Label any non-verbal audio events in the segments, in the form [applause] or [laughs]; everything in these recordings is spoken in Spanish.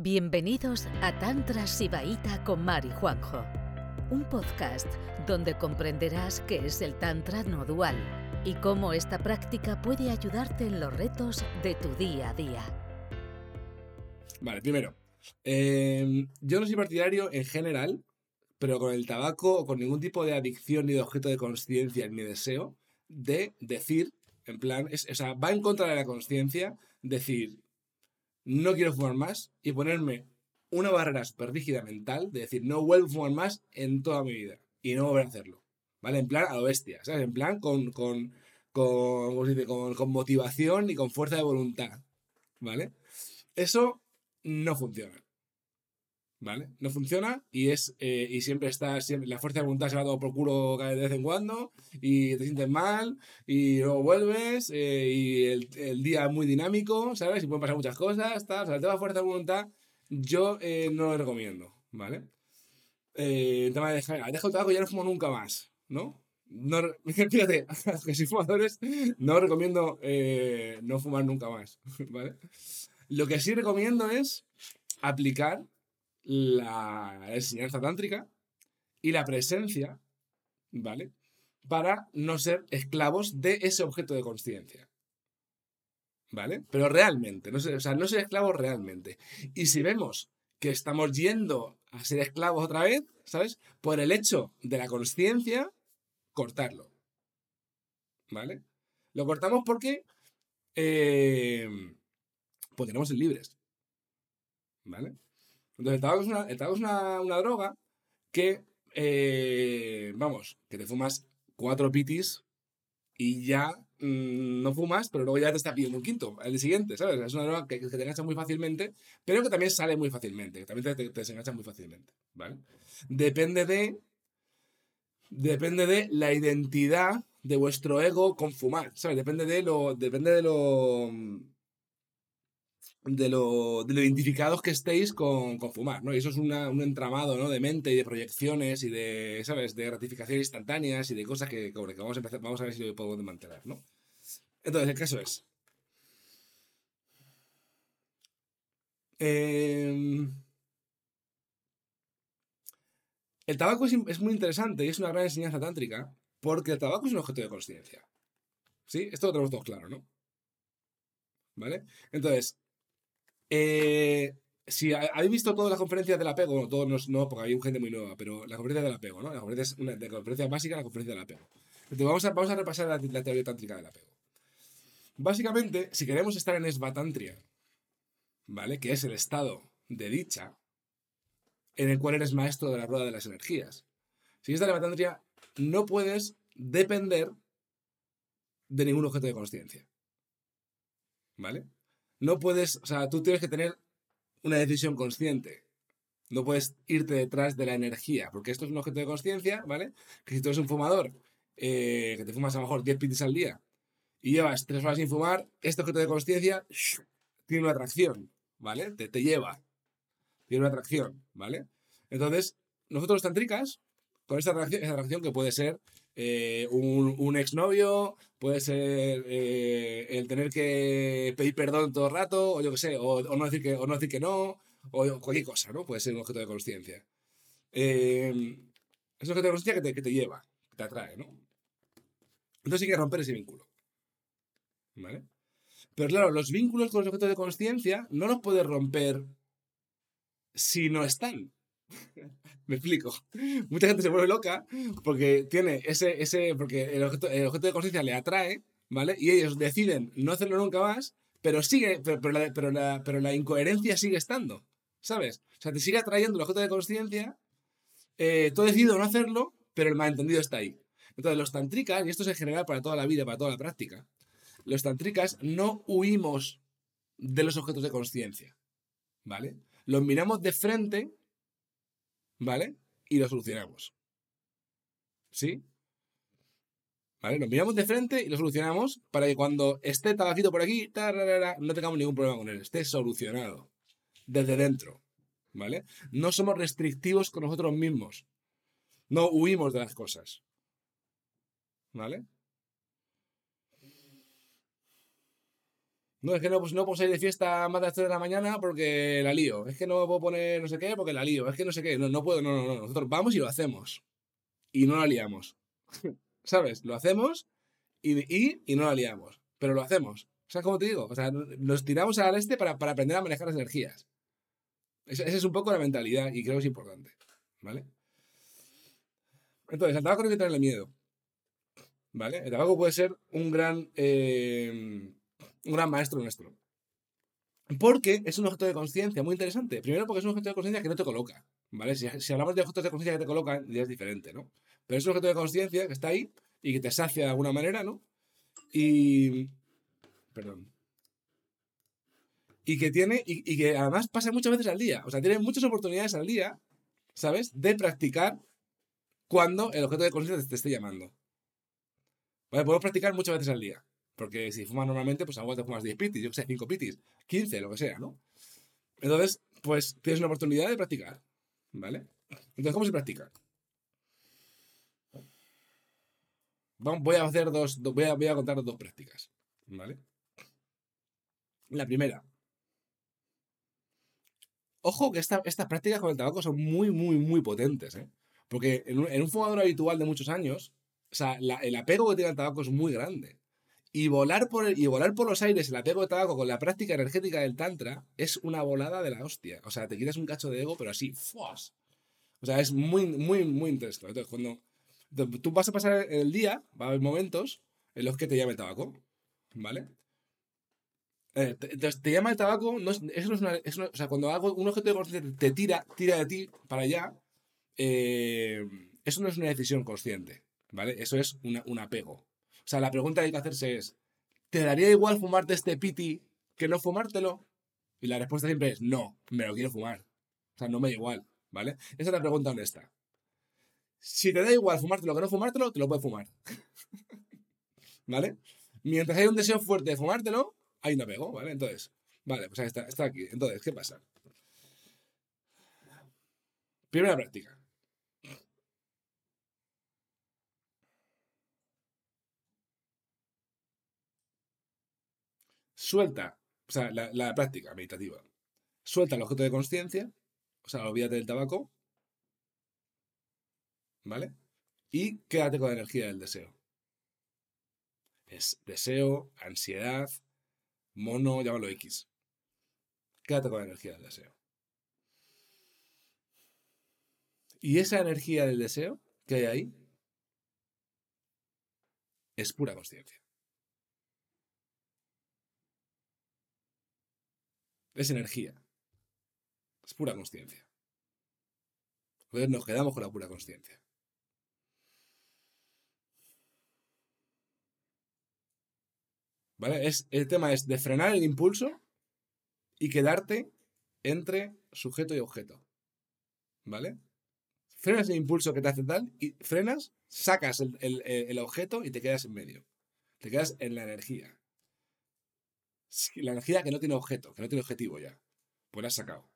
Bienvenidos a Tantra Sibaíta con Mari Juanjo, un podcast donde comprenderás qué es el Tantra no dual y cómo esta práctica puede ayudarte en los retos de tu día a día. Vale, primero, eh, yo no soy partidario en general, pero con el tabaco o con ningún tipo de adicción ni de objeto de conciencia ni deseo, de decir, en plan, es, o sea, va en contra de la conciencia decir, no quiero fumar más y ponerme una barrera súper rígida mental de decir, no vuelvo a fumar más en toda mi vida y no volver a hacerlo. ¿Vale? En plan a lo bestia, ¿sabes? En plan con, con, con, ¿cómo se dice? con, con motivación y con fuerza de voluntad. ¿Vale? Eso no funciona. ¿Vale? No funciona y es eh, y siempre está siempre, la fuerza de voluntad se va todo por culo de vez en cuando y te sientes mal y luego vuelves eh, y el, el, día es muy dinámico, ¿sabes? Y pueden pasar muchas cosas, tal. O sea, el tema de fuerza de voluntad yo eh, no lo recomiendo, ¿vale? el tema de dejar, dejo el tabaco y ya no fumo nunca más, ¿no? No, [laughs] [laughs] que si fumadores, no recomiendo no fumar nunca más, [laughs] ¿vale? Lo que sí recomiendo es aplicar la enseñanza tántrica y la presencia, ¿vale? Para no ser esclavos de ese objeto de conciencia. ¿Vale? Pero realmente, no ser, o sea, no ser esclavos realmente. Y si vemos que estamos yendo a ser esclavos otra vez, ¿sabes? Por el hecho de la conciencia, cortarlo. ¿Vale? Lo cortamos porque eh, pues tenemos ser libres. ¿Vale? Entonces, el tabaco una, el una, una droga que, eh, vamos, que te fumas cuatro pitis y ya mmm, no fumas, pero luego ya te está pidiendo un quinto, el siguiente, ¿sabes? Es una droga que, que, te engancha muy fácilmente, pero que también sale muy fácilmente, que también te, te, te desengancha muy fácilmente, ¿vale? Depende de, depende de la identidad de vuestro ego con fumar, ¿sabes? Depende de lo, depende de lo de lo, de lo identificados que estéis con, con fumar, ¿no? Y eso es una, un entramado, ¿no? De mente y de proyecciones y de, ¿sabes? De gratificaciones instantáneas y de cosas que, que vamos, a empezar, vamos a ver si lo podemos mantener, ¿no? Entonces, el caso es... Eh, el tabaco es, es, muy interesante y es una gran enseñanza tántrica porque el tabaco es un objeto de conciencia. ¿Sí? Esto lo tenemos todos claro, ¿no? ¿Vale? Entonces, eh, si habéis visto todas las conferencias del apego, todos no, porque hay gente muy nueva, pero la conferencia del apego, ¿no? La conferencia, una, de la conferencia básica, la conferencia del apego. Entonces vamos a, vamos a repasar la, teoría tántrica del apego. Básicamente, si queremos estar en esvatantria, ¿vale? Que es el estado de dicha, en el cual eres maestro de la rueda de las energías. Si estás en esvatantria, no puedes depender de ningún objeto de conciencia. ¿Vale? No puedes, o sea, tú tienes que tener una decisión consciente. No puedes irte detrás de la energía, porque esto es un objeto de conciencia, ¿vale? Que si tú eres un fumador, eh, que te fumas a lo mejor 10 pitis al día y llevas 3 horas sin fumar, este objeto de conciencia tiene una atracción, ¿vale? Te, te lleva. Tiene una atracción, ¿vale? Entonces, nosotros tantricas, con esta atracción, esa atracción que puede ser eh, un, exnovio, puede ser eh, el tener que pedir perdón todo el rato, o yo qué sé, o, no decir que, o no decir que no, o cualquier cosa, ¿no? Puede ser un objeto de conciencia. Eh, es un objeto de conciencia que te, que te lleva, que te atrae, ¿no? Entonces hay que romper ese vínculo. ¿Vale? Pero claro, los vínculos con los objetos de conciencia no los puedes romper si no están. Me explico. Mucha gente se vuelve loca porque tiene ese, ese, porque el objeto, el objeto de conciencia le atrae, ¿vale? Y ellos deciden no hacerlo nunca más, pero sigue, pero, pero, la, pero, la, pero la incoherencia sigue estando, ¿sabes? O sea, te sigue atrayendo el objeto de conciencia, eh, tú decidido no hacerlo, pero el malentendido está ahí. Entonces, los tantricas, y esto es en general para toda la vida, para toda la práctica, los tantricas no huimos de los objetos de conciencia, ¿vale? Los miramos de frente ¿vale? Y lo solucionamos. ¿Sí? ¿Vale? Nos miramos de frente y lo solucionamos para que cuando esté tabaquito por aquí, tararara, no tengamos ningún problema con él, esté solucionado. Desde dentro. ¿Vale? No somos restrictivos con nosotros mismos. No huimos de las cosas. ¿Vale? No, es que no, pues no puedo salir de fiesta más de las 3 de la mañana porque la lío. Es que no puedo poner no sé qué porque la lío. Es que no sé qué. No, no puedo, no, no, no. Nosotros vamos y lo hacemos. Y no la liamos. [laughs] ¿Sabes? Lo hacemos y, y, y no la liamos. Pero lo hacemos. ¿Sabes cómo te digo? O sea, nos tiramos al este para, para aprender a manejar las energías. Esa es un poco la mentalidad y creo que es importante. ¿Vale? Entonces, al tabaco no hay que tenerle miedo. ¿Vale? El tabaco puede ser un gran, eh, un gran maestro nuestro. Porque es un objeto de conciencia muy interesante. Primero porque es un objeto de conciencia que no te coloca. ¿Vale? Si, hablamos de objetos de conciencia que te colocan, ya es diferente, ¿no? Pero es un objeto de conciencia que está ahí y que te sacia de alguna manera, ¿no? Y. Perdón. Y que tiene. Y que además pasa muchas veces al día. O sea, tiene muchas oportunidades al día, ¿sabes? De practicar cuando el objeto de conciencia te esté llamando. Vale, podemos practicar muchas veces al día. Porque si fumas normalmente, pues igual te fumas 10 pitis, yo que sé, 5 pitis, 15, lo que sea, ¿no? Entonces, pues tienes una oportunidad de practicar. ¿Vale? Entonces, ¿cómo se practica? Voy a hacer dos, voy a, voy a contar dos prácticas. ¿Vale? La primera. Ojo que esta, estas prácticas con el tabaco son muy, muy, muy potentes, ¿eh? Porque en un, en un fumador habitual de muchos años, o sea, el apego que tiene el tabaco es muy grande. Y volar, por el, y volar por los aires el apego de tabaco con la práctica energética del Tantra es una volada de la hostia. O sea, te quitas un cacho de ego, pero así, ¡fuas! O sea, es muy, muy, muy interesante. Entonces, cuando tú vas a pasar el día, va a haber momentos en los que te llame el tabaco, ¿vale? Eh, te llama el tabaco, no es, eso no es una, es O sea, cuando algo, un objeto de conciencia te tira, tira de ti para allá, eh, eso no es una decisión consciente, ¿vale? Eso es una, un apego. O sea, la pregunta que hay que hacerse es, ¿te daría igual fumarte este piti que no fumártelo? Y la respuesta siempre es, no, me lo quiero fumar. O sea, no me da igual, ¿vale? Esa es la pregunta honesta. Si te da igual fumártelo que no fumártelo, te lo puedes fumar. [laughs] ¿Vale? Mientras hay un deseo fuerte de fumártelo, hay un apego, ¿vale? Entonces, vale, pues ahí está, está aquí. Entonces, ¿qué pasa? Primera práctica. Suelta, o sea, la, la práctica meditativa. Suelta el objeto de conciencia, o sea, olvídate del tabaco, ¿vale? Y quédate con la energía del deseo. Es deseo, ansiedad, mono, llámalo X. Quédate con la energía del deseo. Y esa energía del deseo que hay ahí es pura conciencia. Es energía. Es pura conciencia. Entonces nos quedamos con la pura conciencia. ¿Vale? Es, el tema es de frenar el impulso y quedarte entre sujeto y objeto. ¿Vale? Frenas el impulso que te hace tal y frenas, sacas el, el, el objeto y te quedas en medio. Te quedas en la energía. La energía que no tiene objeto, que no tiene objetivo ya. Pues la has sacado.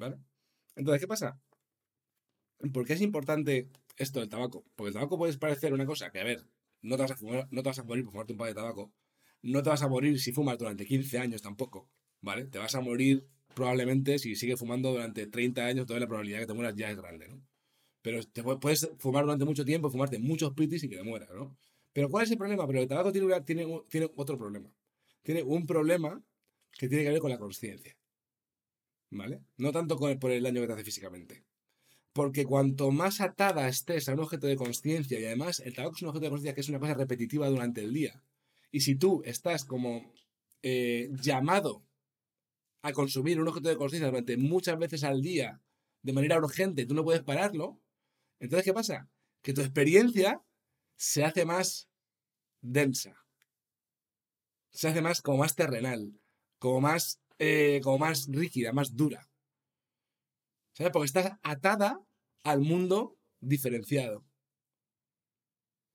¿Vale? Entonces, ¿qué pasa? ¿Por qué es importante esto del tabaco? Porque el tabaco puede parecer una cosa que, a ver, no te vas a, fumar, morir por fumarte un par de tabaco. No te vas a morir si fumas durante 15 años tampoco, ¿vale? Te vas a morir probablemente si sigues fumando durante 30 años, toda la probabilidad de que te mueras ya es grande, ¿no? Pero te puedes fumar durante mucho tiempo, fumarte muchos pitis y que te mueras, ¿no? Pero ¿cuál es el problema? Pero el tabaco tiene, tiene, tiene otro problema. Tiene un problema que tiene que ver con la conciencia. ¿Vale? No tanto por el daño que te hace físicamente. Porque cuanto más atada estés a un objeto de conciencia, y además el tabaco es un objeto de conciencia que es una cosa repetitiva durante el día, y si tú estás como eh, llamado a consumir un objeto de conciencia durante muchas veces al día, de manera urgente, tú no puedes pararlo, entonces ¿qué pasa? Que tu experiencia se hace más densa. se hace más como más terrenal, como más, eh, como más rígida, más dura. ¿Sabes? Porque estás atada al mundo diferenciado.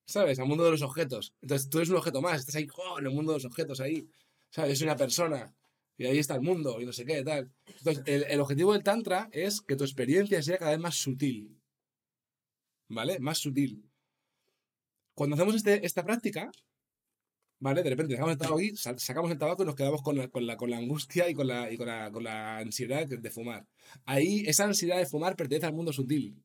¿Sabes? Al mundo de los objetos. Entonces tú eres un objeto más, estás ahí ¡oh! en el mundo de los objetos, ahí. ¿Sabes? Yo soy una persona y ahí está el mundo y no sé qué, tal. Entonces, el, el objetivo del Tantra es que tu experiencia sea cada vez más sutil. ¿Vale? Más sutil. Cuando hacemos este, esta práctica, ¿vale? De repente dejamos el tabaco aquí, sacamos el tabaco y nos quedamos con la, con la, con la angustia y, con la, y con, la, con la ansiedad de fumar. Ahí, esa ansiedad de fumar pertenece al mundo sutil.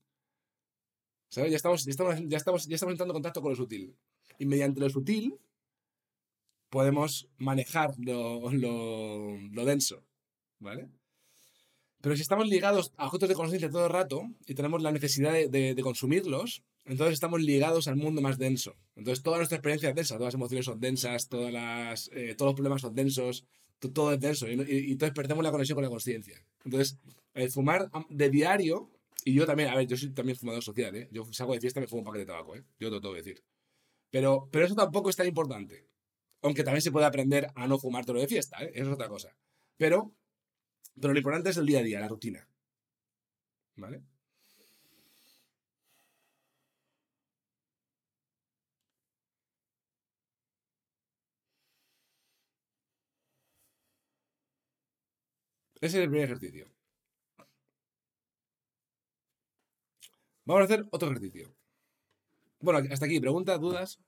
¿Sabes? Ya estamos, ya estamos, ya estamos, ya estamos entrando en contacto con lo sutil. Y mediante lo sutil podemos manejar lo, lo, lo denso. ¿Vale? Pero si estamos ligados a objetos de conciencia todo el rato y tenemos la necesidad de, de, de, consumirlos, entonces estamos ligados al mundo más denso. Entonces toda nuestra experiencia es densa, todas las emociones son densas, todas las, eh, todos los problemas son densos, todo es denso y, entonces perdemos la conexión con la conciencia. Entonces, el fumar de diario, y yo también, a ver, yo soy también fumador social, ¿eh? Yo salgo de fiesta y me fumo un paquete de tabaco, ¿eh? Yo te lo tengo que decir. Pero, pero eso tampoco es tan importante. Aunque también se puede aprender a no fumar todo de fiesta, ¿eh? Eso es otra cosa. Pero pero lo importante es el día a día, la rutina. ¿Vale? Ese es el primer ejercicio. Vamos a hacer otro ejercicio. Bueno, hasta aquí. ¿Preguntas, dudas?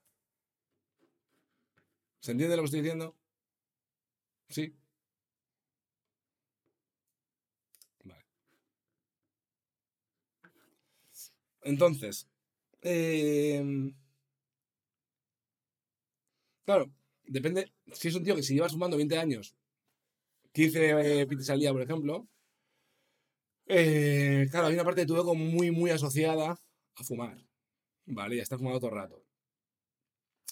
¿Se entiende lo que estoy diciendo? ¿Sí? Entonces, eh, claro, depende. Si es un tío que si llevas fumando 20 años, 15 eh, pites al por ejemplo, eh, claro, hay una parte de tu ego muy, muy asociada a fumar. ¿Vale? Ya está fumando todo el rato.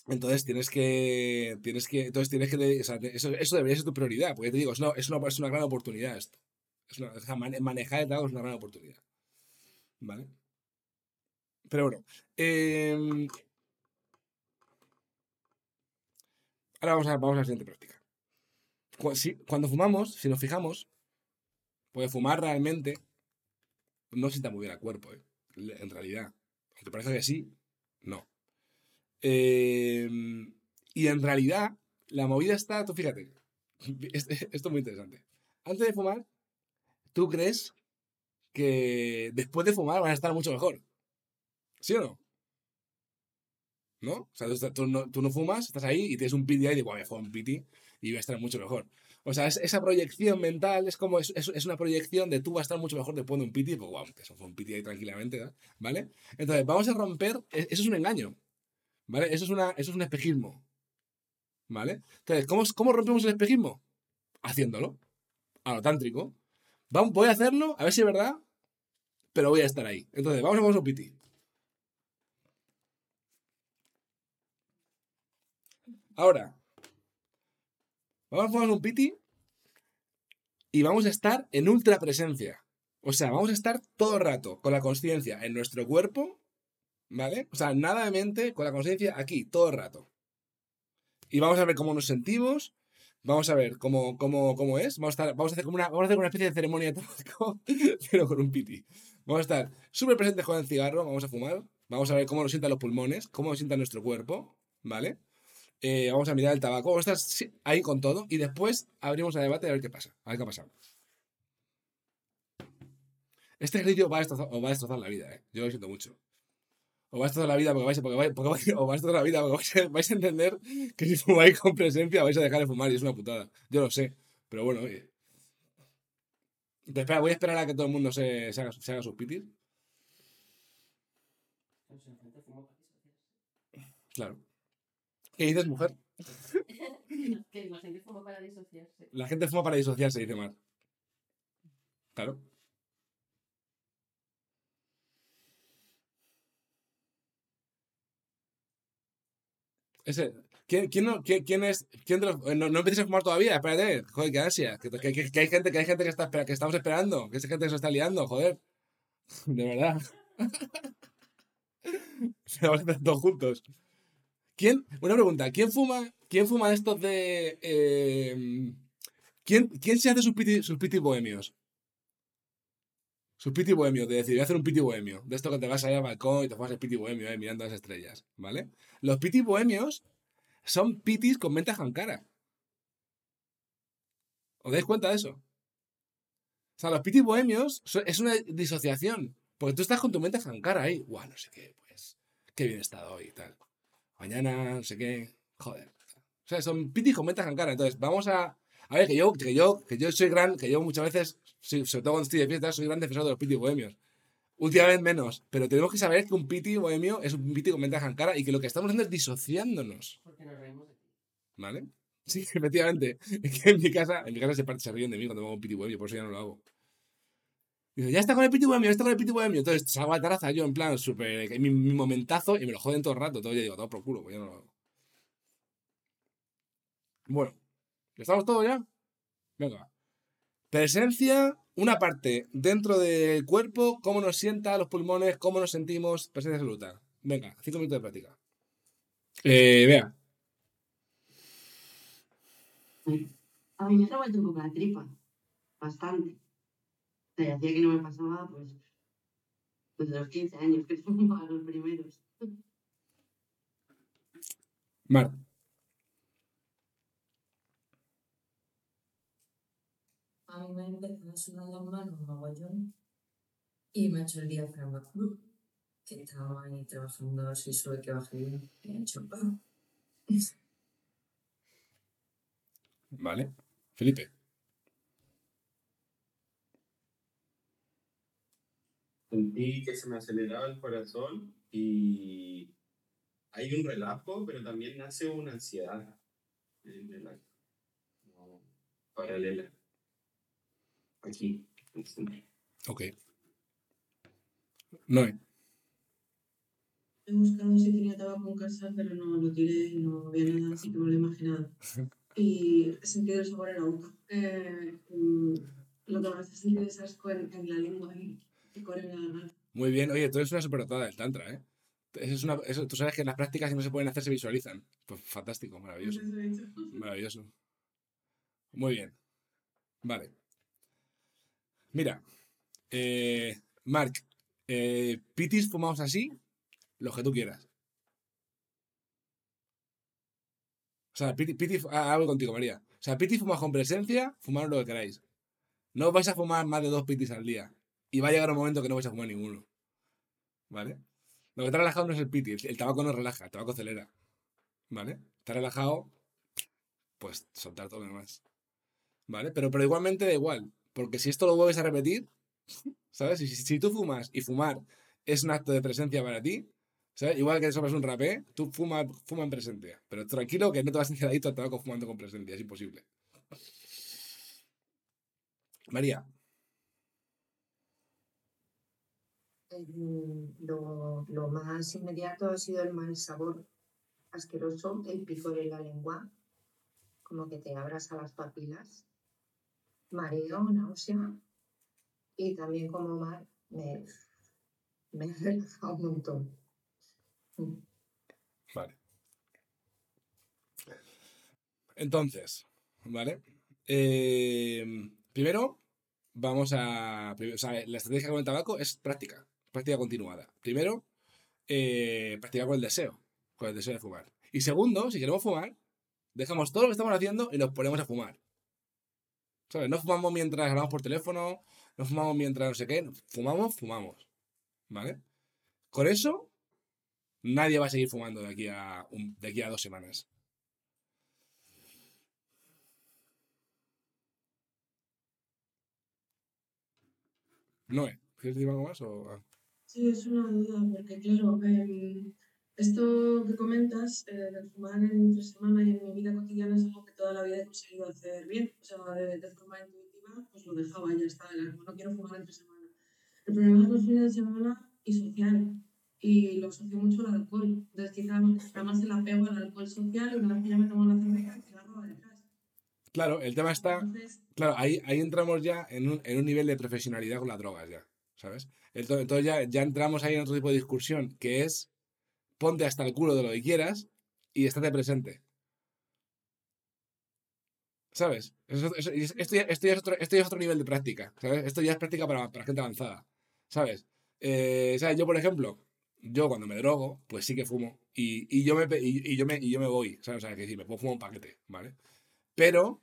Entonces tienes que. Tienes que. Entonces tienes que. Eso, eso, debería ser tu prioridad. Porque te digo, es una, es una, es una gran oportunidad esto. Es una, manejar el trago es una gran oportunidad. ¿Vale? Pero bueno. Eh, ahora vamos a, vamos a la siguiente práctica. Cuando fumamos, si nos fijamos, pues fumar realmente no sienta muy bien al cuerpo, ¿eh? en realidad. Aunque parece que sí, no. Eh, y en realidad, la movida está, tú fíjate, [laughs] esto es muy interesante. Antes de fumar, tú crees que después de fumar van a estar mucho mejor. ¿Sí o no? ¿No? O sea, tú, no, tú no fumas, estás ahí y tienes un piti ahí y dices, voy a un piti y va a estar mucho mejor. O sea, es, esa proyección mental es como, es, es, una proyección de tú vas a estar mucho mejor después de un piti, pues wow, que eso fue un piti ahí tranquilamente, ¿vale? Entonces, vamos a romper, e, eso es un engaño, ¿vale? Eso es, una, eso es un espejismo, ¿vale? Entonces, ¿cómo, ¿cómo rompemos el espejismo? Haciéndolo, a lo tántrico. Vamos, voy a hacerlo, a ver si es verdad, pero voy a estar ahí. Entonces, vamos a poner un piti. Ahora, vamos a fumar un piti y vamos a estar en ultra presencia. O sea, vamos a estar todo el rato con la conciencia en nuestro cuerpo, ¿vale? O sea, nada de mente, con la conciencia aquí, todo el rato. Y vamos a ver cómo nos sentimos, vamos a ver cómo, cómo, cómo es. Vamos a, vamos, a hacer como una, vamos a hacer una especie de ceremonia [laughs] pero con un piti. Vamos a estar súper presentes con el cigarro, vamos a fumar, vamos a ver cómo nos sientan los pulmones, cómo nos sienta nuestro cuerpo, ¿vale? Eh, vamos a mirar el tabaco, vamos a estar ahí con todo y después abrimos el debate a ver qué pasa, a ver qué ha pasado. Este ejercicio va a destrozar, os va a destrozar la vida, ¿eh? Yo lo siento mucho. Os va a destrozar la vida porque vais, porque vais, porque vais, [laughs] os va a destrozar la vida porque vais, a entender que si fumáis con presencia vais a dejar de fumar y es una putada. Yo lo sé, pero bueno, oye. Espera, voy a esperar a que todo el mundo se, se, haga, se haga sus pitis. Claro. ¿Qué dices, mujer? [laughs] que la gente fuma para disociarse. La gente fuma para disociarse, dice Mar. Claro. Ese, ¿quién, quién, no, quién, quién es? Quién de los, no, no empieces a fumar todavía, espérate. Joder, qué ansia. Que, que, que, que, hay gente, que hay gente que, está, que estamos esperando. Que hay gente que se está liando, joder. [laughs] De verdad. [laughs] Vamos a hacer todos juntos. ¿Quién, una pregunta, ¿quién fuma, quién fuma estos de... eh, ¿quién, ¿Quién se hace sus piti, sus piti bohemios? Sus piti bohemios, de decir, voy a hacer un piti bohemio. De esto que te vas allá al balcón y te fumas el piti bohemio, eh, mirando las estrellas, ¿vale? Los piti bohemios son pitis con ventaja en cara. ¿Os dais cuenta de eso? O sea, los piti bohemios es una disociación. Porque tú estás con tu mente cara ahí. Guau, no sé qué, pues. Qué bien estado hoy y tal. Mañana, no sé qué. Joder. O sea, son pitis con mente cara. Entonces, vamos a. A ver, que yo, que yo, que yo soy gran, que yo muchas veces, sobre todo cuando estoy de fiesta, soy gran defensor de los piti bohemios. Últimamente menos. Pero tenemos que saber que un piti bohemio es un piti con ventaja en cara y que lo que estamos haciendo es disociándonos. Porque nos reímos de ti. ¿Vale? Sí, [laughs] efectivamente. Es que en mi casa, en mi casa se, parte, se ríen de mí cuando hago un piti bohemio, por eso ya no lo hago. Ya está con el piti bohemio, ya está con el piti bohemio. Entonces salgo a la terraza yo en plan súper. Mi, mi momentazo y me lo joden todo el rato. Todo yo digo, todo por culo, pues ya no lo hago. Bueno, ¿ya estamos todos ya? Venga. Presencia, una parte dentro del cuerpo, cómo nos sienta los pulmones, cómo nos sentimos, presencia absoluta. Venga, cinco minutos de práctica. Eh, vea. A mí me ha vuelto un poco la tripa. Bastante. Te hacía que no me pasaba, pues, desde los 15 años, que [laughs] fumaba los primeros. Mar. A mí me empezó a sudar las manos mogollón y me ha hecho el diafragma. ¡uh! Que estaba ahí trabajando, si sube que bien. Y he hecho ¡pam! Vale. Felipe. Sentí que se me aceleraba el corazón y hay un relajo, pero también nace una ansiedad en el acto, paralela. Aquí. Ok. Noé. He buscado si tenía tabaco en casa, pero no lo tiré, no había nada, así que me lo he imaginado. [laughs] Y he sentido el sabor en la boca. Eh, mm, lo que más he sentido es asco en, en la lengua y Muy bien. Oye, tú eres una superdotada del Tantra, ¿eh? Eso es una, eso, tú sabes que las prácticas que no se pueden hacer se visualizan. Pues fantástico, maravilloso. Maravilloso. Muy bien. Vale. Mira. Eh, Marc. Eh, pitis fumados así, los que tú quieras. O sea, piti, piti ah, hablo contigo, María. O sea, pitis fumados con presencia, fumad lo que queráis. No vais a fumar más de dos pitis al día. Y va a llegar un momento que no vais a fumar ninguno. ¿Vale? Lo que está relajado no es el piti, el, tabaco no relaja, el tabaco acelera. ¿Vale? Está relajado, pues soltar todo lo demás. ¿Vale? Pero, pero igualmente da igual. Porque si esto lo vuelves a repetir, ¿sabes? Si, tú fumas y fumar es un acto de presencia para ti, ¿sabes? Igual que sobras un rapé, tú fuma, fuma en presencia. Pero tranquilo que no te vas a sentir adicto al tabaco fumando con presencia, es imposible. María, Mm, Lo, lo más inmediato ha sido el mal sabor asqueroso, el picor en la lengua, como que te abras a las papilas, mareo, náusea y también como mar me, me he relajado un montón. Vale. Entonces, ¿vale? Eh, primero, vamos a. O sea, la estrategia con el tabaco es práctica, práctica continuada. Primero, eh, practicar con el deseo, con el deseo de fumar. Y segundo, si queremos fumar, dejamos todo lo que estamos haciendo y nos ponemos a fumar. ¿Sabes? No fumamos mientras hablamos por teléfono, no fumamos mientras no sé qué, no, fumamos, fumamos. ¿Vale? Con eso, nadie va a seguir fumando de aquí a, un- de aquí a dos semanas. Noé, ¿quieres decir algo más? Sí, es una duda, porque claro, em, esto que comentas eh, de fumar entre semana y en mi vida cotidiana es algo que toda la vida he conseguido hacer bien. O sea, de, de forma intuitiva, pues lo dejaba ya está. no quiero fumar entre semana. El problema es los fines de semana y social. Y lo asocio mucho al alcohol. Entonces, quizás está más el apego al alcohol social y una vez que ya me tomo una cerveza, que la roba detrás. Claro, el tema está. Entonces, Claro, ahí, ahí entramos ya en un, en un nivel de profesionalidad con las drogas, ya. ¿Sabes? Entonces, ya, ya entramos ahí en otro tipo de discusión, que es ponte hasta el culo de lo que quieras y estate presente. ¿Sabes? Eso- eso- y es- esto, ya, esto es otro, esto es otro nivel de práctica. ¿Sabes? Esto ya es práctica para, para gente avanzada. ¿Sabes? Eh, ¿sabes? Yo, por ejemplo, yo cuando me drogo, pues sí que fumo. Y, y yo, me, y, y yo, me, y yo me voy. ¿Sabes? O sea, que me puedo fumar un paquete, ¿vale? Pero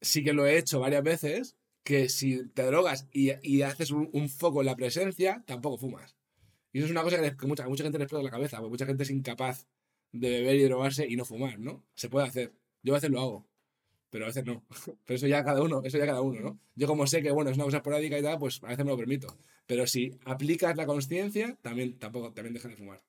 sí que lo he hecho varias veces que si te drogas y, y haces un, foco en la presencia, tampoco fumas. Y eso es una cosa que, mucha, mucha gente les explota la cabeza, porque mucha gente es incapaz de beber y drogarse y no fumar, ¿no? Se puede hacer. Yo a veces lo hago, pero a veces no. [laughs] Pero eso ya cada uno, eso ya cada uno, ¿no? Yo como sé que, bueno, es una cosa esporádica y tal, pues a veces me lo permito. Pero si aplicas la conciencia, también, tampoco, también dejas de fumar.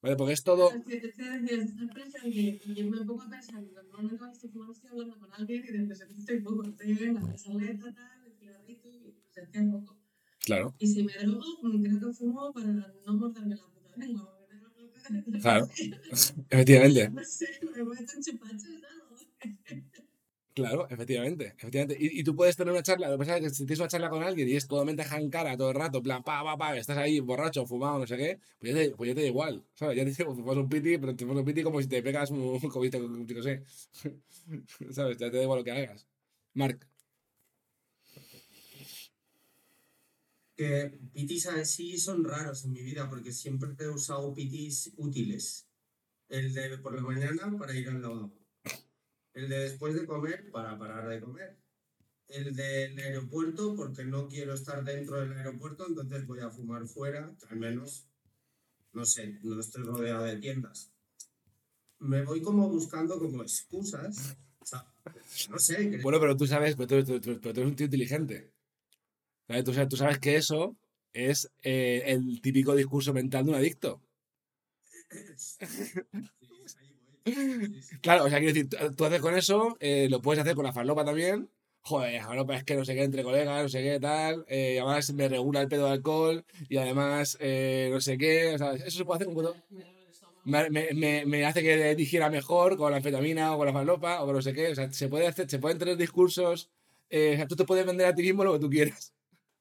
¿Vale? Porque es todo... Es que, es que decías, estás presente y yo me pongo a pensar, normalmente cuando estoy fumando estoy hablando con alguien y de presencia estoy poco, estoy venga, la saleta, tal, el cigarrito y presencia un poco. Claro, Y si me drogo, mm, creo que fumo para no morderme la puta lengua. Claro. [laughs] efectivamente. No sé, me chupachos, ¿no? [laughs] Claro, efectivamente, efectivamente. Y, tú puedes tener una charla, lo que pasa es que si tienes una charla con alguien y es totalmente jancara todo el rato, plan, pa, pa, pa, estás ahí borracho, fumado, no sé qué, pues ya te, pues ya te da igual, ¿sabes? Ya te digo, fumas un piti, pero te fumas un piti como si te pegas un, como si te, no sé, [laughs] ¿sabes? Ya te da igual lo que hagas. Marc, Que pitis en sí son raros en mi vida porque siempre he usado pitis útiles. El de por la mañana para ir al lavabo. El de después de comer para parar de comer. El del aeropuerto porque no quiero estar dentro del aeropuerto, entonces voy a fumar fuera, al menos, no sé, no estoy rodeado de tiendas. Me voy como buscando como excusas. o sea, no sé, que- bueno, pero tú sabes, pero tú, tú- tú- tú eres un tío inteligente. ¿Sabes? Tú, sabes, tú sabes que eso es eh, el típico discurso mental de un adicto. [laughs] [laughs] Claro, o sea, quiero decir, tú, tú haces con eso, eh, lo puedes hacer con la farlopa también. Joder, farlopa es que no sé qué entre colegas, no sé qué tal. eh, además me regula el pedo de alcohol y además eh, no sé qué. O sea, eso se puede hacer con cuando- me, me, me, hace que digiera mejor con la anfetamina o con la farlopa o con no sé qué. O sea, se, puede hacer, se pueden tener discursos. eh, o sea, tú te puedes vender a ti mismo lo que tú quieras.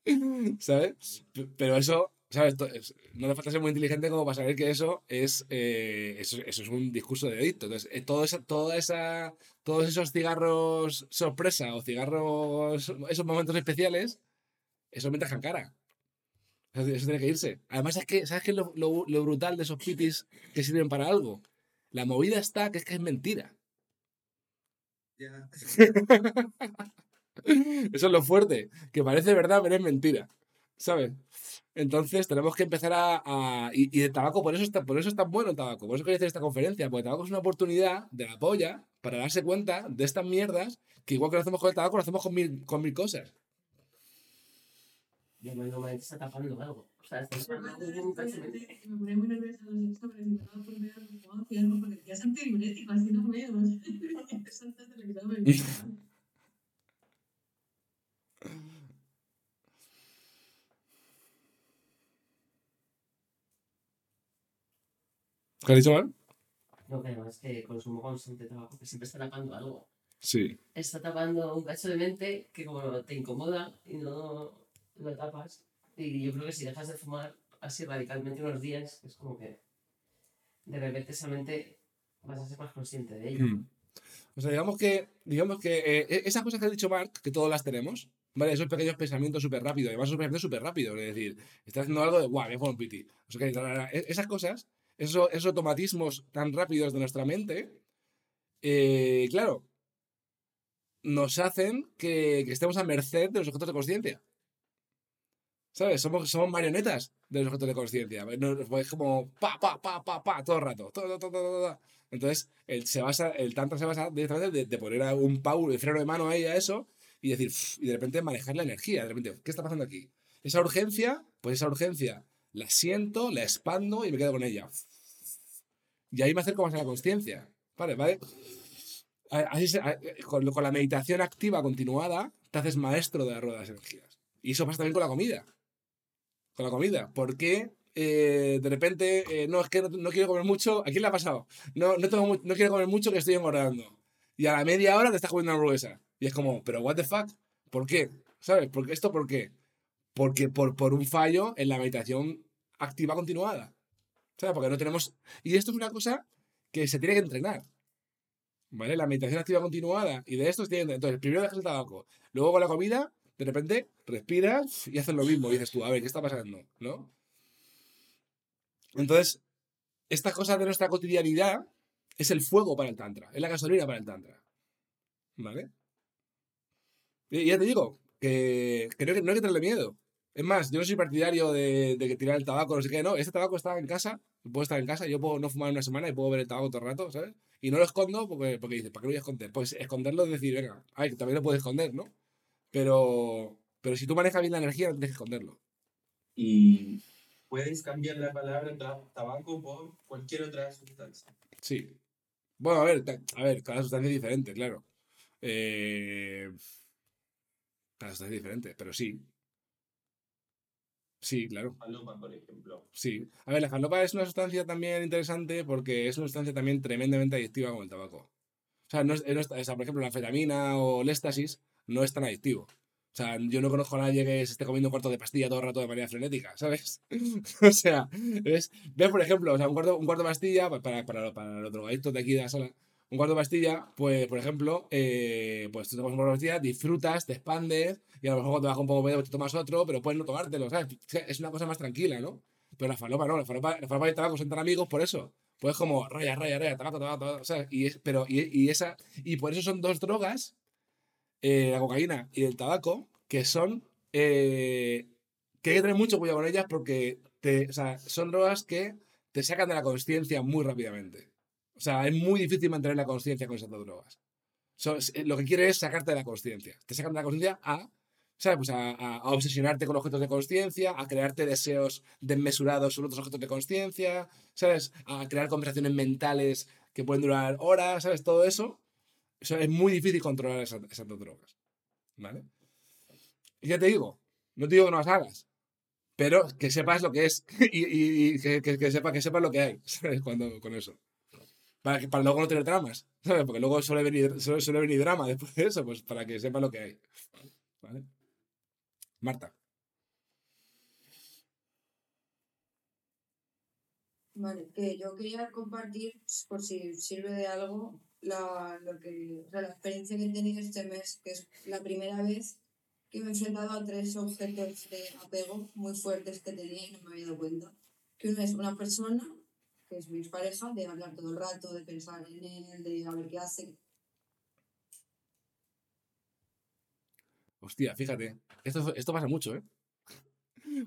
[laughs] ¿Sabes? Pero eso, ¿sabes? No hace falta ser muy inteligente como para saber que eso es, eh, eso, eso es un discurso de adicto. Entonces, eh, todo esa, toda esa, todos esos cigarros sorpresa o cigarros, esos momentos especiales, eso me en cara. Eso, eso tiene que irse. Además, es que, ¿sabes qué es lo, lo- lo brutal de esos pitis que sirven para algo? La movida está que es que es mentira. Ya. [laughs] Eso es lo fuerte, que parece verdad, pero es mentira. ¿Sabes? Entonces tenemos que empezar a. a- y, y el tabaco, por eso, está, por eso es tan bueno el tabaco. Por eso quería hacer esta conferencia, porque el tabaco es una oportunidad de la polla para darse cuenta de estas mierdas que igual que lo hacemos con el tabaco, lo hacemos con mil, con mil cosas. Yo me no me está tapando algo. O sea, está tapando un de- Me ponía muy nerviosa los por ver que fumaba cigarro porque ya es antidiurético, así no veo. [laughs] Es antes del examen. [laughs] ¿Qué has dicho mal? No, que además que consumo constante de tabaco, que siempre está tapando algo. Sí. Está tapando un cacho de mente que como te incomoda y no lo tapas. Y yo creo que si dejas de fumar así radicalmente unos días, es como que de repente esa mente vas a ser más consciente de ello. Mm. O sea, digamos que, digamos que eh, e- esas cosas que ha dicho Mark, que todas las tenemos, ¿vale? Esos pequeños pensamientos súper rápidos, además esos pensamientos súper rápidos, es decir, estás haciendo algo de, guau, a fumar un piti. O sea, que, e- esas cosas, esos, esos automatismos tan rápidos de nuestra mente, eh, claro, nos hacen que, que estemos a merced de los objetos de conciencia. ¿Sabes? Somos, somos marionetas de los objetos de conciencia. Es como pa, pa, pa, pa, pa, todo el rato. Todo, todo, todo. Entonces, el, se basa, el tantra se basa directamente de, de poner a un pau, el freno de mano ahí a eso y decir, y de repente manejar la energía. De repente, ¿qué está pasando aquí? Esa urgencia, pues esa urgencia la siento, la expando y me quedo con ella. Y ahí me acerco más a la conciencia. Vale, vale. Así con, con la meditación activa continuada, te haces maestro de la rueda de las energías. Y eso pasa también con la comida. Con la comida. ¿Por qué eh, de repente, eh, no, es que no, quiero comer mucho? ¿A quién le ha pasado? No, no, tengo no quiero comer mucho que estoy engordando. Y a la media hora te estás comiendo una hamburguesa. Y es como, ¿pero what the fuck? ¿Por qué? ¿Sabes? ¿Por qué esto por qué? Porque por, por un fallo en la meditación activa continuada. ¿Sabes? Porque no tenemos... Y esto es una cosa que se tiene que entrenar. ¿Vale? La meditación activa continuada y de esto se tiene que Entonces, primero dejas el tabaco, luego con la comida, de repente respiras y haces lo mismo. Y dices tú, a ver, ¿qué está pasando? ¿No? Entonces, esta cosa de nuestra cotidianidad es el fuego para el Tantra, es la gasolina para el Tantra. ¿Vale? Y ya te digo, que, que no, que, no hay que tenerle miedo. Es más, yo no soy partidario de, de que tirar el tabaco, no sé qué, no. Este tabaco está en casa, puedo estar en casa, yo puedo no fumar una semana y puedo ver el tabaco todo el rato, ¿sabes? Y no lo escondo porque, porque dices, ¿para qué lo voy a esconder? Pues esconderlo es decir, venga, ay, también lo puedes esconder, ¿no? Pero, pero si tú manejas bien la energía, no tienes que esconderlo. Y puedes cambiar la palabra ta- tabaco por cualquier otra sustancia. Sí. Bueno, a ver, a ver, cada sustancia es diferente, claro. Eh, cada sustancia es diferente, pero sí. Sí, claro. Falopa, por ejemplo. Sí. A ver, la falopa es una sustancia también interesante porque es una sustancia también tremendamente adictiva como el tabaco. O sea, no es- no es- o sea, por ejemplo, la anfetamina o el éxtasis no es tan adictivo. O sea, yo no conozco a nadie que se esté comiendo un cuarto de pastilla todo el rato de manera frenética, ¿sabes? [laughs] o sea, ¿ves? Ves, por ejemplo, o sea, un cuarto, un cuarto de pastilla, pa- para, para, para los drogadictos de aquí de la sala, un cuarto de pastilla, pues, por ejemplo, eh, pues tú tomas un cuarto de pastilla, disfrutas, te expandes, y a lo mejor cuando te baja un poco pedo te tomas otro, pero puedes no tomártelo, ¿sabes? Es una cosa más tranquila, ¿no? Pero la falopa no, la falopa, la falopa y el tabaco son tan amigos por eso. Pues como raya, raya, raya, tabaco, tabaco, tabaco, ¿sabes? Y es, pero, y, y esa, y por eso son dos drogas, eh, la cocaína y el tabaco, que son, eh, que hay que tener mucho cuidado con ellas porque te, o sea, son drogas que te sacan de la conciencia muy rápidamente. O sea, es muy difícil mantener la conciencia con esas dos drogas. So, eh, lo que quiere es sacarte de la conciencia. Te sacan de la conciencia a. Pues a, obsesionarte con objetos de conciencia, a crearte deseos desmesurados sobre otros objetos de conciencia, ¿sabes? A crear conversaciones mentales que pueden durar horas, ¿sabes? Todo eso. Es muy difícil controlar esas, dos drogas. ¿Vale? Y ya te digo, no te digo que no las hagas, pero que sepas lo que es [laughs] y, que, que, que sepa, sepas lo que hay, [laughs] ¿sabes? Cuando, con eso. Para, que, para luego no tener dramas, [laughs] ¿sabes? Porque luego suele venir, suele, suele venir drama después de eso, pues para que sepas lo que hay. ¿Vale? Marta. Vale, que yo quería compartir, por si sirve de algo, la, lo que, o sea, la experiencia que he tenido este mes, que es la primera vez que me he enfrentado a tres objetos de apego muy fuertes que tenía y no me había dado cuenta. Que uno es una persona, que es mi pareja, de hablar todo el rato, de pensar en él, de a ver qué hace. Hostia, fíjate. Esto, esto pasa mucho, ¿eh?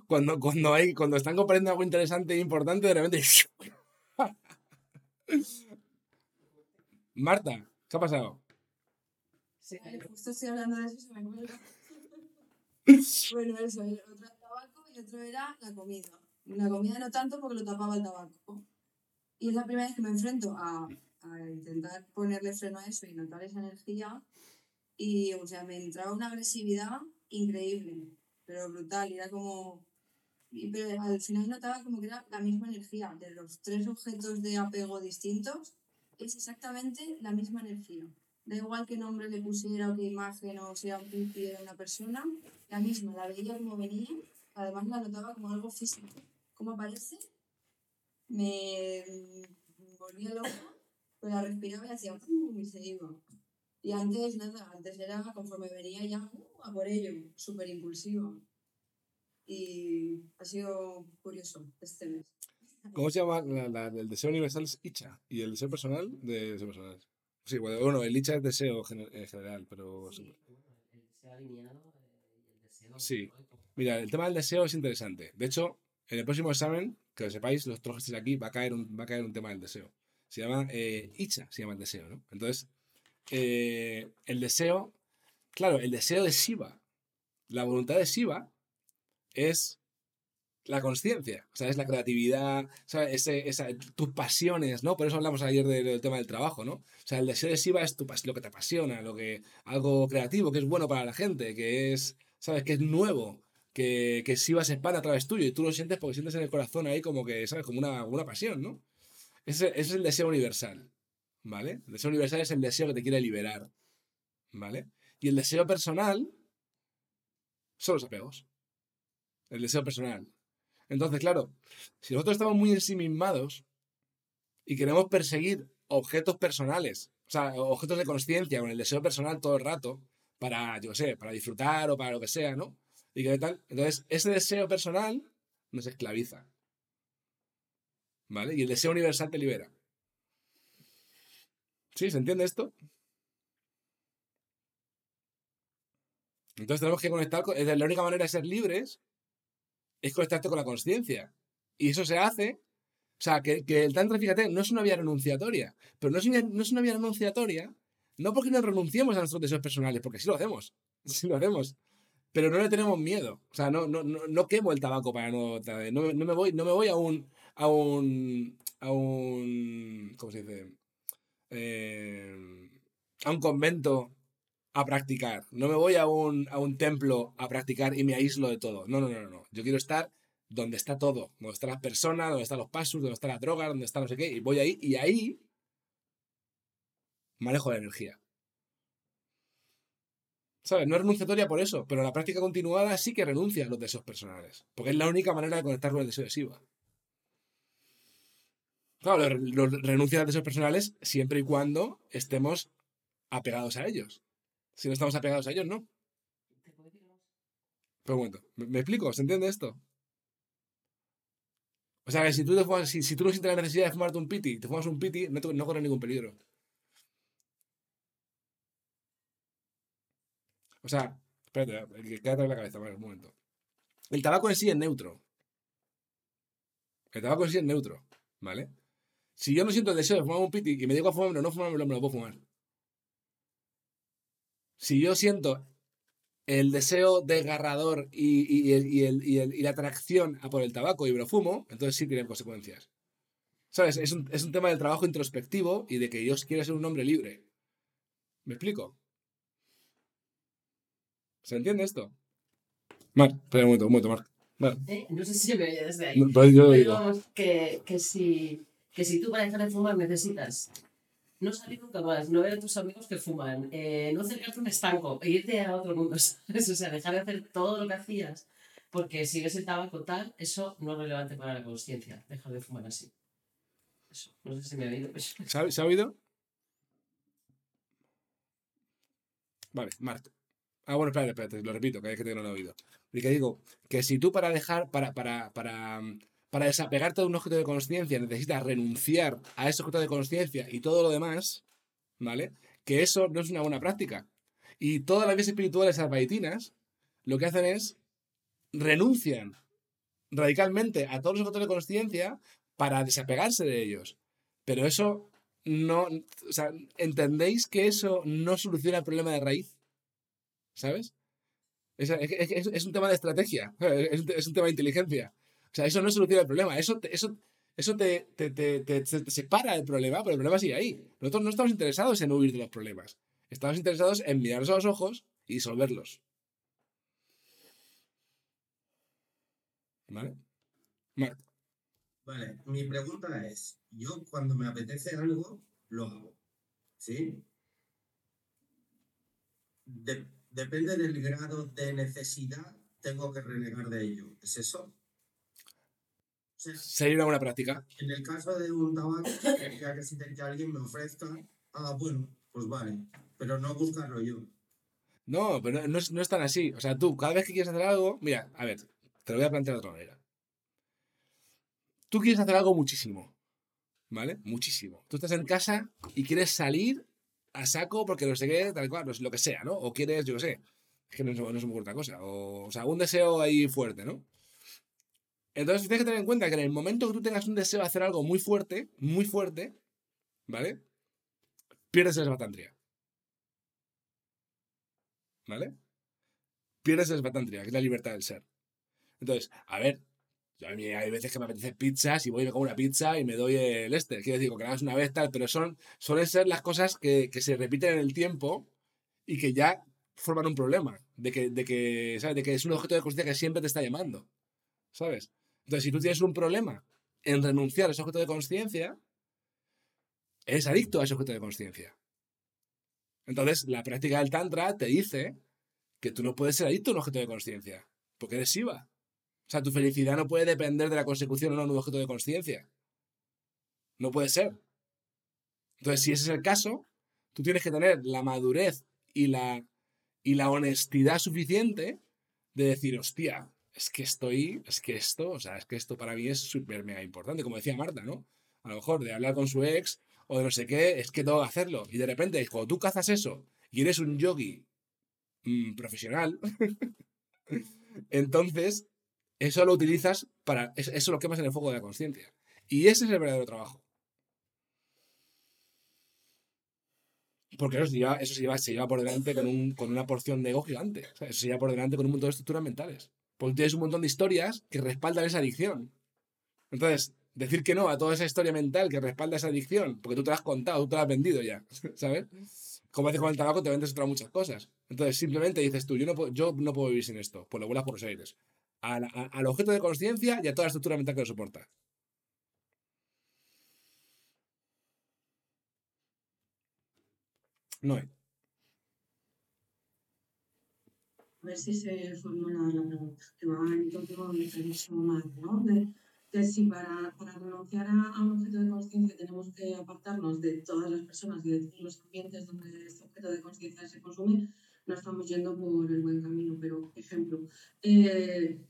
Cuando, cuando, hay, cuando están comprendiendo algo interesante e importante, de repente. Marta, ¿qué ha pasado? Sí, justo estoy hablando de eso y se me cuelga. bueno, eso, el otro era el tabaco y otro era la comida. La comida no tanto porque lo tapaba el tabaco. Y es la primera vez que me enfrento a, a intentar ponerle freno a eso y notar esa energía. Y, o sea, me entraba una agresividad increíble, pero brutal. Y era como. y- pero al final notaba como que era la misma energía de los tres objetos de apego distintos. Es exactamente la misma energía. Da igual qué nombre le pusiera o qué imagen o sea un pipi era una persona, la misma, la veía como venía, además la notaba como algo físico. Como aparece, me volvía loca, pues la respiraba y hacía pum y se iba. Y antes nada, antes era conforme venía ya uh, a por ello, súper impulsiva. Y ha sido curioso este mes. ¿Cómo se llama? La- la- el deseo universal es Icha. Y el deseo personal de deseo personal. Sí, bueno, bueno, el Icha es deseo gener- en general, pero. Sí, bueno, el deseo alineado eh, y el deseo Sí. Mira, el tema del deseo es interesante. De hecho, en el próximo examen, que lo sepáis, los que estéis aquí, va a caer un, va a caer un tema del deseo. Se llama eh, Icha, se llama el deseo, ¿no? Entonces, eh, el deseo, claro, el deseo de Shiva, la voluntad de Shiva es la conciencia, o sea, es la creatividad, ¿sabes? Ese, esa, tus pasiones, ¿no? Por eso hablamos ayer de- del tema del trabajo, ¿no? O sea, el deseo de Shiva es tu, lo que te apasiona, lo que, algo creativo, que es bueno para la gente, que es, ¿sabes? Que es nuevo, que, que Shiva se expande a través tuyo y tú lo sientes porque sientes en el corazón ahí como que, ¿sabes? Como una, pasión, ¿no? Ese, ese es el deseo universal, ¿vale? El deseo universal es el deseo que te quiere liberar, ¿vale? Y el deseo personal son los apegos. El deseo personal. Entonces, claro, si nosotros estamos muy ensimismados y queremos perseguir objetos personales, o sea, objetos de conciencia con el deseo personal todo el rato, para, yo sé, para disfrutar o para lo que sea, ¿no? Y que tal. Entonces, ese deseo personal nos esclaviza. ¿Vale? Y el deseo universal te libera. ¿Sí? ¿Se entiende esto? Entonces tenemos que conectar con... La única manera de ser libres es conectarte con la conciencia. Y eso se hace... O sea, que, el Tantra, fíjate, no es una vía renunciatoria. Pero no es, una, no es una vía renunciatoria no porque no renunciemos a nuestros deseos personales, porque sí lo hacemos. [laughs] Sí lo hacemos. Pero no le tenemos miedo. O sea, no, no, no, no quemo el tabaco para no, no, no me voy, no me voy a un, a un, a un, ¿cómo se dice? Eh, a un convento a practicar. No me voy a un, a un templo a practicar y me aíslo de todo. No, no, no, no. Yo quiero estar donde está todo. Donde están las personas, donde están los pasos, donde está la droga, donde está no sé qué. Y voy ahí y ahí manejo la energía. ¿Sabes? No es renunciatoria por eso, pero la práctica continuada sí que renuncia a los deseos personales. Porque es la única manera de conectar con el deseo de Shiva. Claro, renuncia a los deseos personales siempre y cuando estemos apegados a ellos. Si no estamos apegados a ellos, no. Pero un momento, ¿me, explico? ¿Se entiende esto? O sea, que si tú, si, tú no sientes la necesidad de fumarte un piti, te fumas un piti, no, no corres ningún peligro. Sea, espérate, quédate en la cabeza, vale, un momento. El tabaco en sí es neutro. El tabaco en sí es neutro, ¿vale? Si yo no siento el deseo de fumar un piti y me digo a fumarme o no fumarme, me lo puedo fumar. Si yo siento el deseo desgarrador y, y, la atracción a por el tabaco y me lo fumo, entonces sí tiene consecuencias. ¿Sabes? Es un, es un tema del trabajo introspectivo y de que yo quiero ser un hombre libre. ¿Me explico? ¿Se entiende esto? Marc, espera un momento, un momento, Marc. ¿Eh? No sé si me oye desde ahí. Pero digamos que, que, si, que si tú para dejar de fumar necesitas no salir nunca más, no ver a tus amigos que fuman, eh, no acercarte a un estanco e irte a otro mundo, [laughs] ¿sabes? O sea, dejar de hacer todo lo que hacías porque si ves el tabaco tal, eso no es relevante para la conciencia, dejar de fumar así. Eso, no sé si me ha oído. ¿Se ha oído? Vale, Marc. Ah, bueno, espérate, espérate, lo repito, que hay que no lo he oído. Y que digo, que si tú para dejar, para, para, para, para desapegarte de un objeto de conciencia necesitas renunciar a ese objeto de conciencia y todo lo demás, ¿vale? Que eso no es una buena práctica. Y todas las vías espirituales arbaitinas lo que hacen es renuncian radicalmente a todos los objetos de conciencia para desapegarse de ellos. Pero eso no, o sea, ¿entendéis que eso no soluciona el problema de raíz? ¿Sabes? Es, un tema de estrategia, [laughs] es, un tema de inteligencia. O sea, eso no soluciona el problema, eso, eso, eso te, te, separa del problema, pero el problema sigue ahí. Nosotros no estamos interesados en huir de los problemas, estamos interesados en mirarlos a los ojos y disolverlos. ¿Vale? Vale, mi pregunta es, yo cuando me apetece algo, lo hago, ¿sí? Depende del grado de necesidad, tengo que renegar de ello. ¿Es eso? Sería una buena práctica. En el caso de un tabaco, tendría que que alguien me ofrezca, ah, bueno, pues vale, pero no buscarlo yo. No, pero no es, no es tan así. O sea, tú, cada vez que quieres hacer algo, mira, a ver, te lo voy a plantear de otra manera. Tú quieres hacer algo muchísimo, ¿vale? Muchísimo. Tú estás en casa y quieres salir a saco porque no sé qué, tal cual, lo que sea, ¿no? O quieres, yo qué sé, es que no, no es muy otra cosa. O, sea, un deseo ahí fuerte, ¿no? Entonces tienes que tener en cuenta que en el momento que tú tengas un deseo de hacer algo muy fuerte, muy fuerte, ¿vale? Pierdes el esbatantria. ¿Vale? Pierdes el esbatantria, que es la libertad del ser. Entonces, a ver, hay veces que me apetece pizzas y voy y me como una pizza y me doy el este. Quiero decir, que hagas una vez tal, pero son, suelen ser las cosas que, se repiten en el tiempo y que ya forman un problema. De que, de que, ¿sabes? De que es un objeto de conciencia que siempre te está llamando. ¿Sabes? Entonces, si tú tienes un problema en renunciar a ese objeto de conciencia, eres adicto a ese objeto de conciencia. Entonces, la práctica del Tantra te dice que tú no puedes ser adicto a un objeto de conciencia, porque eres Shiva. O sea, tu felicidad no puede depender de la consecución o no de un objeto de conciencia. No puede ser. Entonces, si ese es el caso, tú tienes que tener la madurez y la, y la honestidad suficiente de decir, hostia, es que estoy, es que esto, o sea, es que esto para mí es súper mega importante, como decía Marta, ¿no? A lo mejor de hablar con su ex o de no sé qué, es que tengo que hacerlo. Y de repente, cuando tú cazas eso y eres un yogi mm, profesional, [laughs] entonces eso lo utilizas para, es- eso lo quemas en el fuego de la conciencia. Y ese es el verdadero trabajo. Porque eso se lleva, eso se lleva, se por delante con, un, con una porción de ego gigante. Eso se lleva por delante con un montón de estructuras mentales. Porque tienes un montón de historias que respaldan esa adicción. Entonces, decir que no a toda esa historia mental que respalda esa adicción, porque tú te la has contado, tú te la has vendido ya, [laughs] ¿sabes? Como haces con el tabaco, te vendes otras muchas cosas. Entonces, simplemente dices tú, yo no puedo, yo no puedo vivir sin esto, pues lo vuelas por los aires. A la- a- al objeto de conciencia y a toda la estructura mental que lo soporta. No hay. A ver si se formula que va en torno más, ¿no? De, de si para, para renunciar a, a un objeto de conciencia tenemos que apartarnos de todas las personas y de todos los ambientes donde este objeto de conciencia se consume, no estamos yendo por el buen camino. Pero, ejemplo, eh,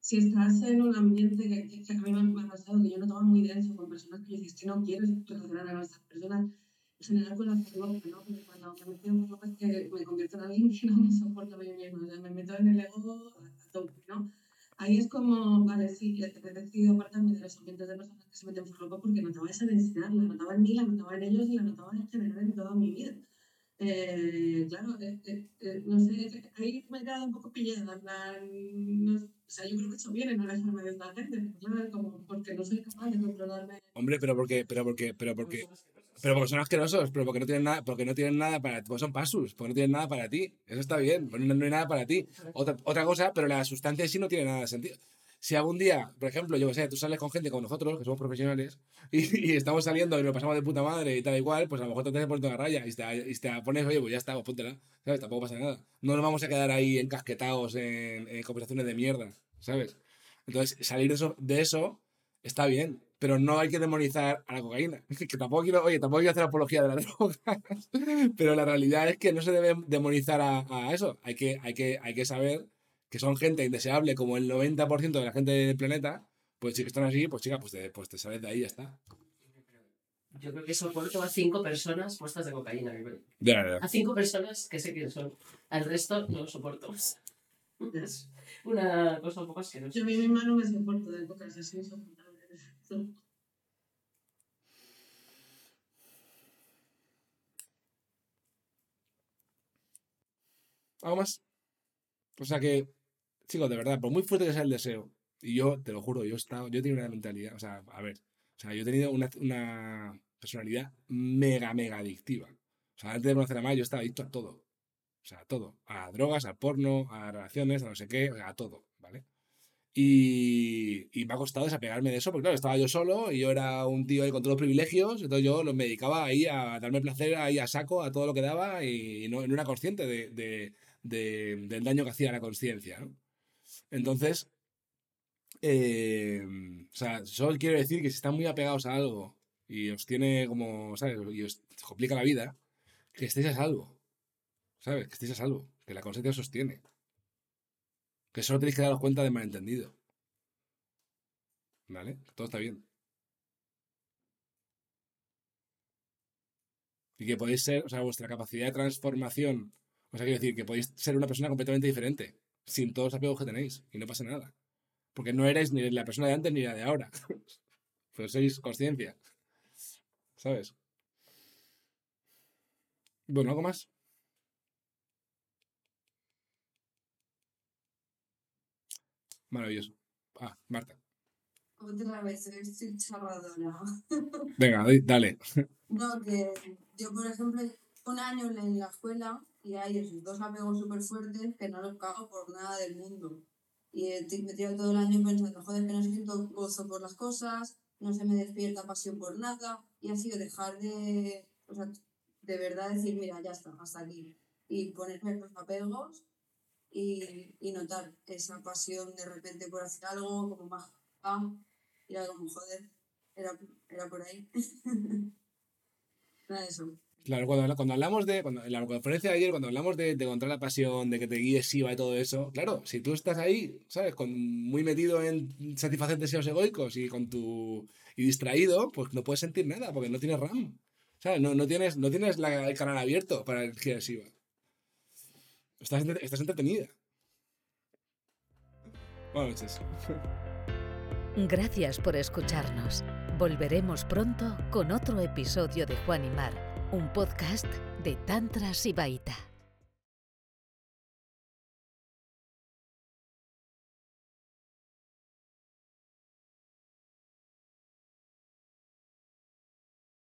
si estás en un ambiente que, que- que a mí me, ha pasado, que yo notaba muy denso con personas que yo decía, que no quiero relacionar a estas personas, en general con la farlopa, ¿no? Porque cuando me meto en farlopa es que me convierto en alguien que no me soporta a mí misma, o sea, me meto en el ego a, tope, ¿no? Ahí es como, vale, sí, he, decidido apartarme de los ambientes de personas que se meten en farlopa porque notaba esa densidad, la notaba en mí, la notaba en ellos y la notaba en general en toda mi vida. Eh, claro, eh, eh, eh, no sé, ahí me he quedado un poco pillada, plan, no- o sea, yo creo que bien en no alejarme de esta gente, claro, como porque no soy capaz de controlarme. Hombre, pero porque, pero porque, pero porque, pero porque son asquerosos, pero porque no tienen nada, porque no tienen nada para ti, porque son pasus, porque no tienen nada para ti. Eso está bien, pero no, no hay nada para ti. Otra, otra cosa, pero la sustancia sí no tiene nada de sentido. Si algún día, por ejemplo, yo que sé, tú sales con gente como nosotros, que somos profesionales, [laughs] y, y estamos saliendo y lo pasamos de puta madre y tal y cual, pues a lo mejor te tienes ponerte una raya y te, y te pones, oye, pues ya está, pues póntela, ¿sabes? Tampoco pasa nada. No nos vamos a quedar ahí encasquetados en, en conversaciones de mierda, ¿sabes? Entonces, salir de eso, de eso está bien, pero no hay que demonizar a la cocaína. [laughs] Que tampoco quiero, oye, tampoco quiero hacer apología de las [laughs] drogas, pero la realidad es que no se debe demonizar a, a eso. Hay que, hay, que, hay que saber que son gente indeseable, como el 90% de la gente del planeta, pues si están así, pues chica, pues te, pues te sales de ahí y ya está. Yo creo que soporto a cinco personas puestas de cocaína. Ya, ya, A cinco personas que sé quién son. Al resto no lo soporto. Es una cosa un poco asquerosa. Yo a mí misma no me soporto de pocas, es insoportable. ¿Algo más? O sea que, chicos, de verdad, por muy fuerte que sea el deseo, y yo te lo juro, yo he estado, yo he tenido una mentalidad, o sea, a ver, o sea, yo he tenido una, una personalidad mega, mega adictiva. O sea, antes de conocer a Maya, yo estaba adicto a todo. O sea, a todo. A drogas, al porno, a relaciones, a no sé qué, a todo, ¿vale? Y, y me ha costado desapegarme de eso, porque claro, estaba yo solo y yo era un tío ahí con todos los privilegios, entonces yo me dedicaba ahí a darme placer ahí a saco a todo lo que daba y no, no era consciente de, de- de- del daño que hacía la conciencia, ¿no? Entonces, eh, o sea, solo quiero decir que si están muy apegados a algo y os tiene como, ¿sabes? Y os complica la vida, que estéis a salvo, ¿sabes? Que estéis a salvo, que la conciencia os sostiene. Que solo tenéis que daros cuenta del malentendido. ¿Vale? Todo está bien. Y que podéis ser, o sea, vuestra capacidad de transformación, o sea, quiero decir, que podéis ser una persona completamente diferente, sin todos los apegos que tenéis, y no pasa nada. Porque no erais ni la persona de antes ni la de ahora. [laughs] Pero sois conciencia. ¿Sabes? Bueno, ¿algo más? Maravilloso. Ah, Marta. Otra vez, estoy charradora. Venga, dale. [laughs] No, que yo, por ejemplo, un año en la escuela y hay esos dos apegos súper fuertes que no los cago por nada del mundo. Y he ti- me he tirado todo el año pensando, joder, que no siento gozo por las cosas, no se me despierta pasión por nada. Y ha sido dejar de, o sea, de verdad decir, mira, ya está, hasta aquí. Y ponerme los apegos y, y notar esa pasión de repente por hacer algo, como más, ah, y era como, joder, era, era por ahí. [laughs] Nada eso. Claro, cuando, cuando hablamos de, cuando, en la conferencia de ayer, cuando hablamos de, encontrar la pasión, de que te guíe Siva y todo eso, claro, si tú estás ahí, ¿sabes? Con, muy metido en satisfacer deseos egoicos y con tu y distraído, pues no puedes sentir nada, porque no tienes RAM. ¿Sabes? No, no tienes, no tienes el canal abierto para de Siva. Estás, estás entretenida. Buenas noches. [laughs] Gracias por escucharnos. Volveremos pronto con otro episodio de Juan y Mar, un podcast de Tantra Sibaita.